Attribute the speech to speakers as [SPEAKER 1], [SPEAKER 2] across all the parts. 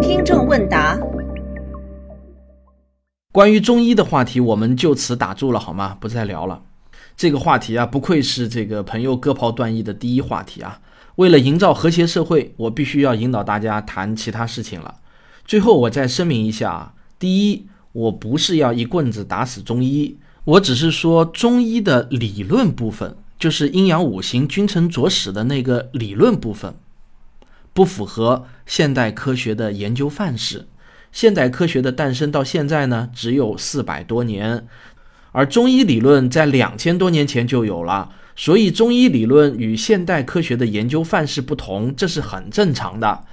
[SPEAKER 1] 听众问答：
[SPEAKER 2] 关于中医的话题，我们就此打住了，好吗？不再聊了。这个话题啊，不愧是这个朋友割袍断义的第一话题啊。为了营造和谐社会，我必须要引导大家谈其他事情了。最后，我再声明一下啊，第一，我不是要一棍子打死中医，我只是说中医的理论部分，就是阴阳五行、君臣佐使的那个理论部分，不符合现代科学的研究范式。现代科学的诞生到现在呢，只有四百多年，而中医理论在两千多年前就有了。所以，中医理论与现代科学的研究范式不同，这是很正常的。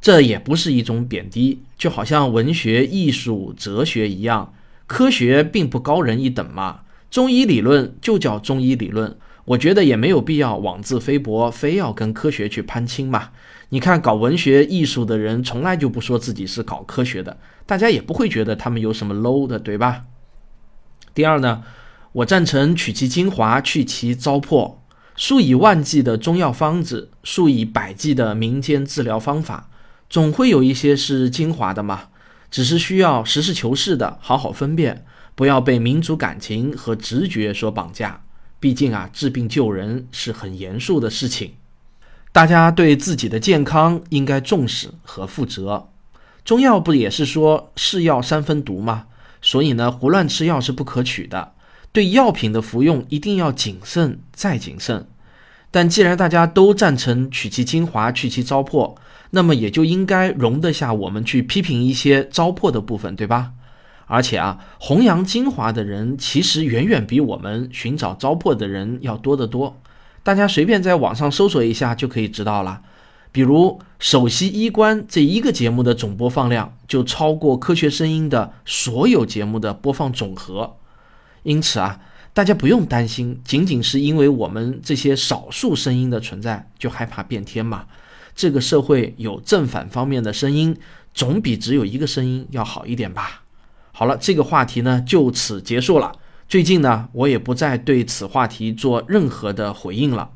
[SPEAKER 2] 这也不是一种贬低，就好像文学、艺术、哲学一样，科学并不高人一等嘛。中医理论就叫中医理论，我觉得也没有必要妄自菲薄，非要跟科学去攀亲嘛。你看，搞文学、艺术的人从来就不说自己是搞科学的，大家也不会觉得他们有什么 low 的，对吧？第二呢？我赞成取其精华，去其糟粕。数以万计的中药方子，数以百计的民间治疗方法，总会有一些是精华的嘛。只是需要实事求是的好好分辨，不要被民族感情和直觉所绑架。毕竟啊，治病救人是很严肃的事情，大家对自己的健康应该重视和负责。中药不也是说是药三分毒吗？所以呢，胡乱吃药是不可取的。对药品的服用一定要谨慎再谨慎，但既然大家都赞成取其精华去其糟粕，那么也就应该容得下我们去批评一些糟粕的部分，对吧？而且啊，弘扬精华的人其实远远比我们寻找糟粕的人要多得多。大家随便在网上搜索一下就可以知道了。比如《首席医官》这一个节目的总播放量就超过《科学声音》的所有节目的播放总和。因此啊，大家不用担心，仅仅是因为我们这些少数声音的存在就害怕变天嘛？这个社会有正反方面的声音，总比只有一个声音要好一点吧？好了，这个话题呢就此结束了。最近呢，我也不再对此话题做任何的回应了。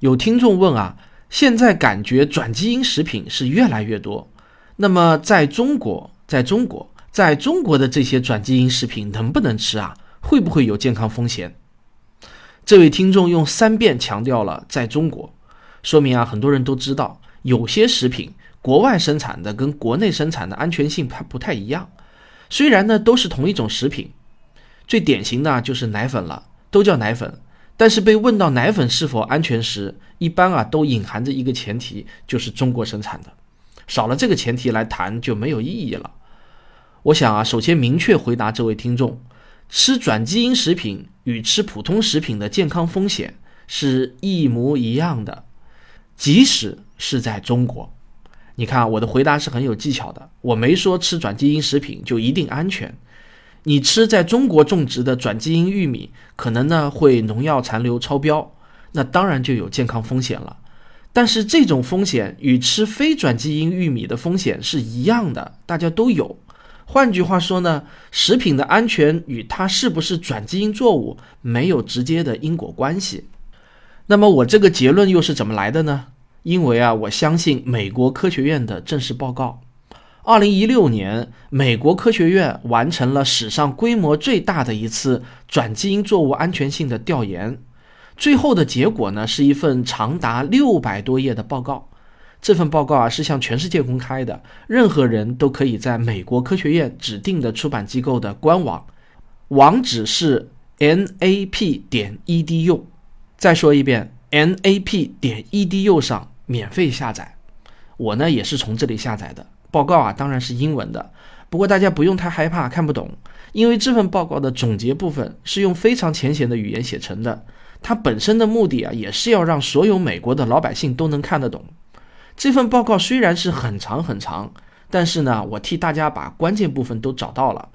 [SPEAKER 2] 有听众问啊，现在感觉转基因食品是越来越多，那么在中国，在中国。在中国的这些转基因食品能不能吃啊？会不会有健康风险？这位听众用三遍强调了在中国，说明啊，很多人都知道有些食品国外生产的跟国内生产的安全性它不太一样。虽然呢都是同一种食品，最典型的就是奶粉了，都叫奶粉，但是被问到奶粉是否安全时，一般啊都隐含着一个前提，就是中国生产的。少了这个前提来谈就没有意义了。我想啊，首先明确回答这位听众，吃转基因食品与吃普通食品的健康风险是一模一样的，即使是在中国。你看，我的回答是很有技巧的，我没说吃转基因食品就一定安全。你吃在中国种植的转基因玉米，可能呢会农药残留超标，那当然就有健康风险了。但是这种风险与吃非转基因玉米的风险是一样的，大家都有。换句话说呢，食品的安全与它是不是转基因作物没有直接的因果关系。那么我这个结论又是怎么来的呢？因为啊，我相信美国科学院的正式报告。二零一六年，美国科学院完成了史上规模最大的一次转基因作物安全性的调研，最后的结果呢，是一份长达六百多页的报告。这份报告啊是向全世界公开的，任何人都可以在美国科学院指定的出版机构的官网，网址是 nap 点 edu。再说一遍，nap 点 edu 上免费下载。我呢也是从这里下载的。报告啊当然是英文的，不过大家不用太害怕看不懂，因为这份报告的总结部分是用非常浅显的语言写成的。它本身的目的啊也是要让所有美国的老百姓都能看得懂。这份报告虽然是很长很长，但是呢，我替大家把关键部分都找到了。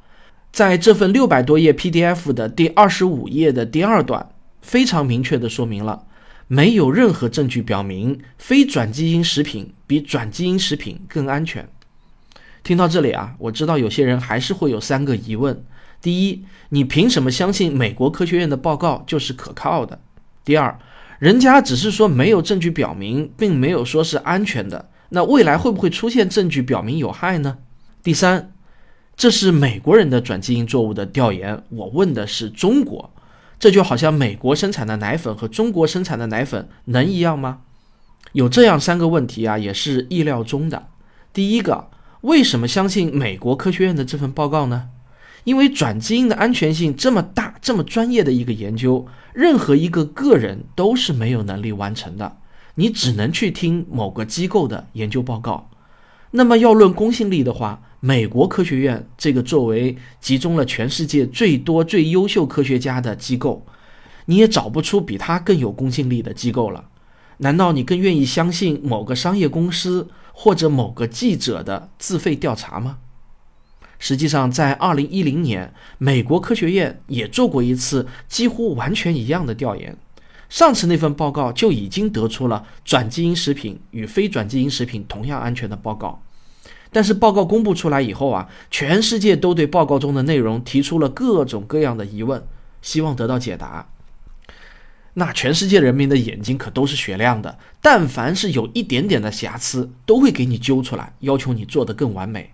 [SPEAKER 2] 在这份六百多页 PDF 的第二十五页的第二段，非常明确地说明了，没有任何证据表明非转基因食品比转基因食品更安全。听到这里啊，我知道有些人还是会有三个疑问：第一，你凭什么相信美国科学院的报告就是可靠的？第二，人家只是说没有证据表明，并没有说是安全的。那未来会不会出现证据表明有害呢？第三，这是美国人的转基因作物的调研，我问的是中国，这就好像美国生产的奶粉和中国生产的奶粉能一样吗？有这样三个问题啊，也是意料中的。第一个，为什么相信美国科学院的这份报告呢？因为转基因的安全性这么大、这么专业的一个研究，任何一个个人都是没有能力完成的。你只能去听某个机构的研究报告。那么要论公信力的话，美国科学院这个作为集中了全世界最多、最优秀科学家的机构，你也找不出比它更有公信力的机构了。难道你更愿意相信某个商业公司或者某个记者的自费调查吗？实际上，在二零一零年，美国科学院也做过一次几乎完全一样的调研。上次那份报告就已经得出了转基因食品与非转基因食品同样安全的报告。但是报告公布出来以后啊，全世界都对报告中的内容提出了各种各样的疑问，希望得到解答。那全世界人民的眼睛可都是雪亮的，但凡是有一点点的瑕疵，都会给你揪出来，要求你做得更完美。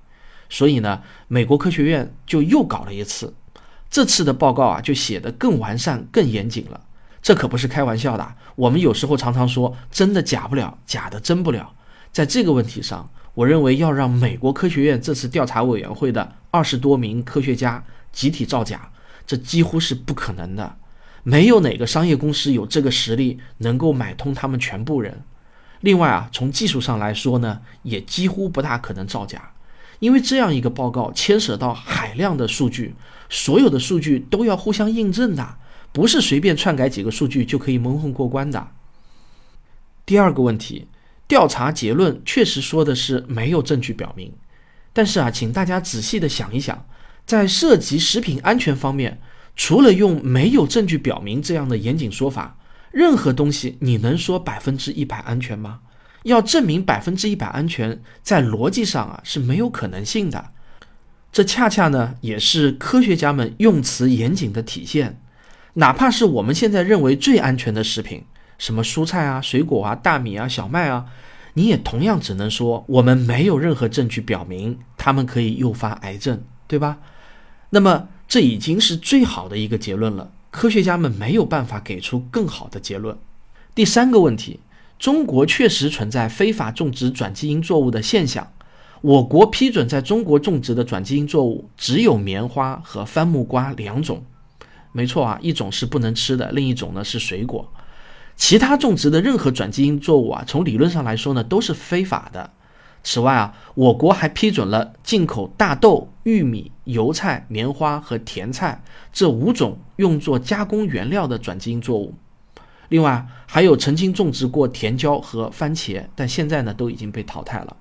[SPEAKER 2] 所以呢，美国科学院就又搞了一次，这次的报告啊，就写得更完善、更严谨了。这可不是开玩笑的。我们有时候常常说真的假不了，假的真不了。在这个问题上，我认为要让美国科学院这次调查委员会的二十多名科学家集体造假，这几乎是不可能的。没有哪个商业公司有这个实力能够买通他们全部人。另外啊，从技术上来说呢，也几乎不大可能造假，因为这样一个报告牵涉到海量的数据，所有的数据都要互相印证的，不是随便篡改几个数据就可以蒙混过关的。第二个问题，调查结论确实说的是没有证据表明，但是啊，请大家仔细的想一想，在涉及食品安全方面。除了用没有证据表明这样的严谨说法，任何东西你能说百分之一百安全吗？要证明百分之一百安全，在逻辑上啊是没有可能性的。这恰恰呢也是科学家们用词严谨的体现。哪怕是我们现在认为最安全的食品，什么蔬菜啊、水果啊、大米啊、小麦啊，你也同样只能说我们没有任何证据表明它们可以诱发癌症，对吧？那么。这已经是最好的一个结论了，科学家们没有办法给出更好的结论。第三个问题，中国确实存在非法种植转基因作物的现象。我国批准在中国种植的转基因作物只有棉花和番木瓜两种，没错啊，一种是不能吃的，另一种呢是水果。其他种植的任何转基因作物啊，从理论上来说呢都是非法的。此外啊，我国还批准了进口大豆、玉米、油菜、棉花和甜菜这五种用作加工原料的转基因作物。另外，还有曾经种植过甜椒和番茄，但现在呢都已经被淘汰了。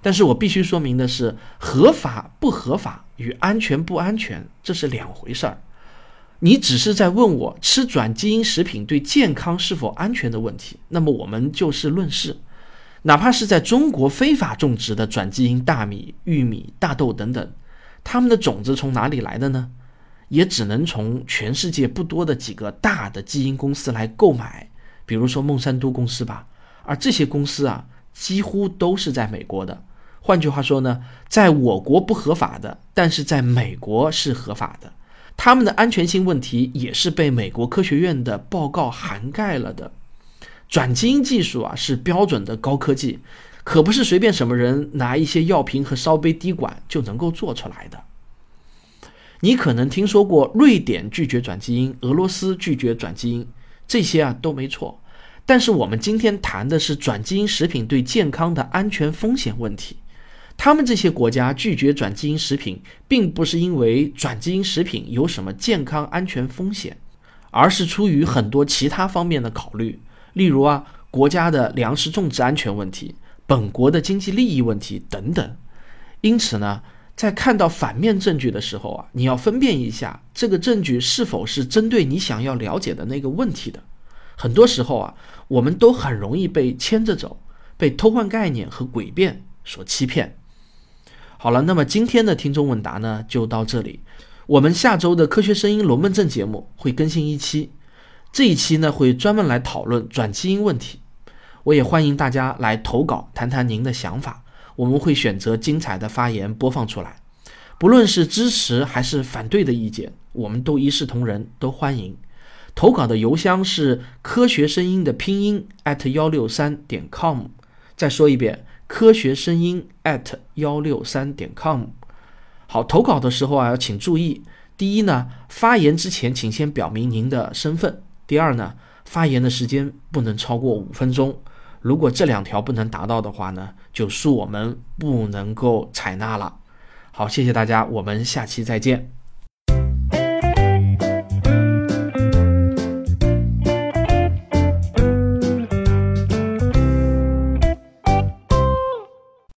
[SPEAKER 2] 但是我必须说明的是，合法不合法与安全不安全这是两回事儿。你只是在问我吃转基因食品对健康是否安全的问题，那么我们就事论事。哪怕是在中国非法种植的转基因大米、玉米、大豆等等，它们的种子从哪里来的呢？也只能从全世界不多的几个大的基因公司来购买，比如说孟山都公司吧。而这些公司啊，几乎都是在美国的。换句话说呢，在我国不合法的，但是在美国是合法的。他们的安全性问题也是被美国科学院的报告涵盖了的。转基因技术啊是标准的高科技，可不是随便什么人拿一些药瓶和烧杯滴管就能够做出来的。你可能听说过瑞典拒绝转基因，俄罗斯拒绝转基因，这些啊都没错。但是我们今天谈的是转基因食品对健康的安全风险问题。他们这些国家拒绝转基因食品，并不是因为转基因食品有什么健康安全风险，而是出于很多其他方面的考虑。例如啊，国家的粮食种植安全问题、本国的经济利益问题等等。因此呢，在看到反面证据的时候啊，你要分辨一下这个证据是否是针对你想要了解的那个问题的。很多时候啊，我们都很容易被牵着走，被偷换概念和诡辩所欺骗。好了，那么今天的听众问答呢，就到这里。我们下周的科学声音龙门阵节目会更新一期。这一期呢，会专门来讨论转基因问题。我也欢迎大家来投稿，谈谈您的想法，我们会选择精彩的发言播放出来。不论是支持还是反对的意见，我们都一视同仁，都欢迎。投稿的邮箱是科学声音的拼音 at 幺六三点 com。再说一遍，科学声音 at 幺六三点 com。好，投稿的时候啊，要请注意：第一呢，发言之前请先表明您的身份；第二呢，发言的时间不能超过五分钟。如果这两条不能达到的话呢，就恕我们不能够采纳了。好，谢谢大家，我们下期再见。